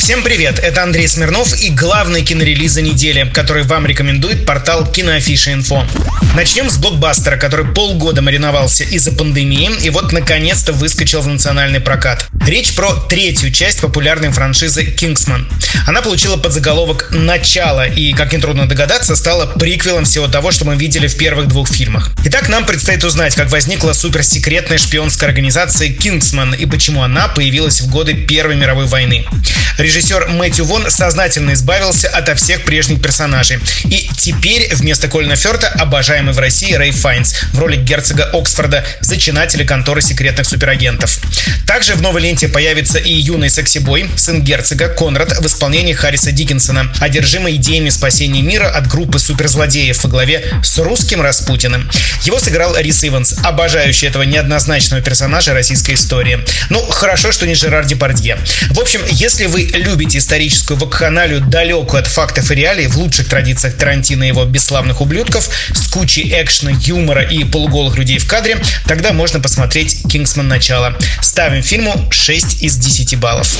Всем привет, это Андрей Смирнов и главный кинорелизы недели, который вам рекомендует портал Киноафиша Инфо. Начнем с блокбастера, который полгода мариновался из-за пандемии и вот наконец-то выскочил в национальный прокат. Речь про третью часть популярной франшизы «Кингсман». Она получила подзаголовок «Начало» и, как нетрудно догадаться, стала приквелом всего того, что мы видели в первых двух фильмах. Итак, нам предстоит узнать, как возникла суперсекретная шпионская организация «Кингсман» и почему она появилась в годы Первой мировой войны. Режиссер Мэтью Вон сознательно избавился ото всех прежних персонажей. И теперь вместо Колина Ферта обожаемый в России Рэй Файнс в роли герцога Оксфорда, зачинателя конторы секретных суперагентов. Также в новой ленте появится и юный секси-бой, сын герцога Конрад в исполнении Харриса Диккенсона, одержимый идеями спасения мира от группы суперзлодеев во главе с русским Распутиным. Его сыграл Рис Иванс, обожающий этого неоднозначного персонажа российской истории. Ну, хорошо, что не Жерар Депардье. В общем, если вы любите историческую вакханалию, далекую от фактов и реалий, в лучших традициях Тарантино и его бесславных ублюдков, с кучей экшена, юмора и полуголых людей в кадре, тогда можно посмотреть «Кингсман. Начало». Ставим фильму 6 из 10 баллов.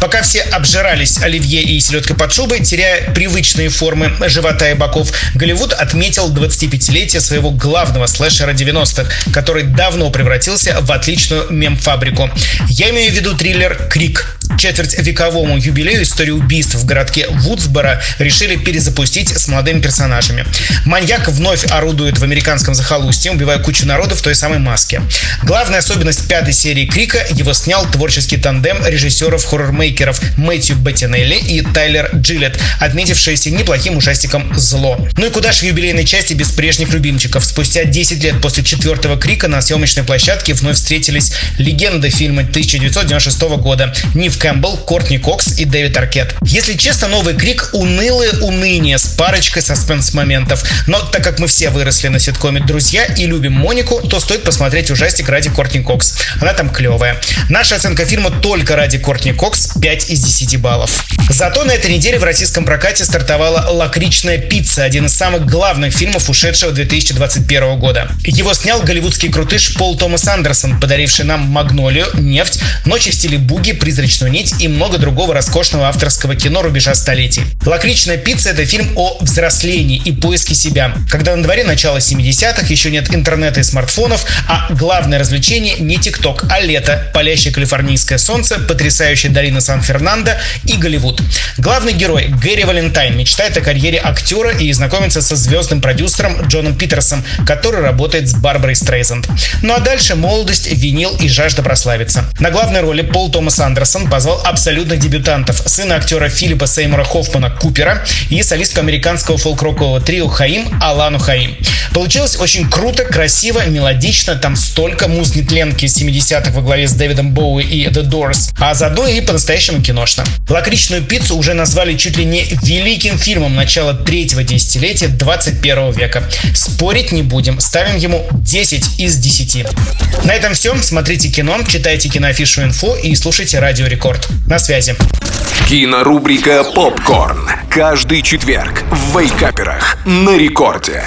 Пока все обжирались оливье и селедкой под шубой, теряя привычные формы живота и боков, Голливуд отметил 25-летие своего главного слэшера 90-х, который давно превратился в отличную мем-фабрику. Я имею в виду триллер «Крик», четверть вековому юбилею истории убийств в городке Вудсборо решили перезапустить с молодыми персонажами. Маньяк вновь орудует в американском захолустье, убивая кучу народу в той самой маске. Главная особенность пятой серии Крика – его снял творческий тандем режиссеров-хоррор-мейкеров Мэтью Беттинелли и Тайлер Джилет, отметившиеся неплохим ужастиком «Зло». Ну и куда же в юбилейной части без прежних любимчиков? Спустя 10 лет после четвертого Крика на съемочной площадке вновь встретились легенды фильма 1996 года Нив Кэмпбелл, Кортни Кокс и Дэвид Аркет. Если честно, новый Крик унылое уныние с парочкой саспенс-моментов. Но так как мы все выросли на ситкоме «Друзья» и любим Монику, то стоит посмотреть ужастик ради Кортни Кокс. Она там клевая. Наша оценка фильма только ради Кортни Кокс 5 из 10 баллов. Зато на этой неделе в российском прокате стартовала «Лакричная пицца», один из самых главных фильмов ушедшего 2021 года. Его снял голливудский крутыш Пол Томас Андерсон, подаривший нам «Магнолию», «Нефть», «Ночи в стиле буги», «Призрачную нить» и много другого роскошного авторского кино рубежа столетий. «Лакричная пицца» — это фильм о взрослении и поиске себя. Когда на дворе начало 70-х, еще нет интернета и смартфонов, а главное развлечение не ТикТок, а лето, палящее калифорнийское солнце, потрясающая долина Сан-Фернандо и Голливуд. Главный герой Гэри Валентайн мечтает о карьере актера и знакомится со звездным продюсером Джоном Питерсом, который работает с Барбарой Стрейзенд. Ну а дальше молодость, винил и жажда прославиться. На главной роли Пол Томас Андерсон позвал абсолютных дебютантов, сына актера Филиппа Сеймура Хоффмана Купера и солистку американского фолк-рокового трио Хаим Алану Хаим. Получилось очень круто, красиво, мелодично, там столько муз-нетленки 70-х во главе с Дэвидом Боуи и The Doors, а заодно и по-настоящему киношно. Лакричную пиццу уже назвали чуть ли не великим фильмом начала третьего десятилетия 21 века. Спорить не будем, ставим ему 10 из 10. На этом все. Смотрите кино, читайте киноафишу инфо и слушайте Радио Рекорд. На связи. Кинорубрика «Попкорн». Каждый четверг в Вейкаперах на рекорде.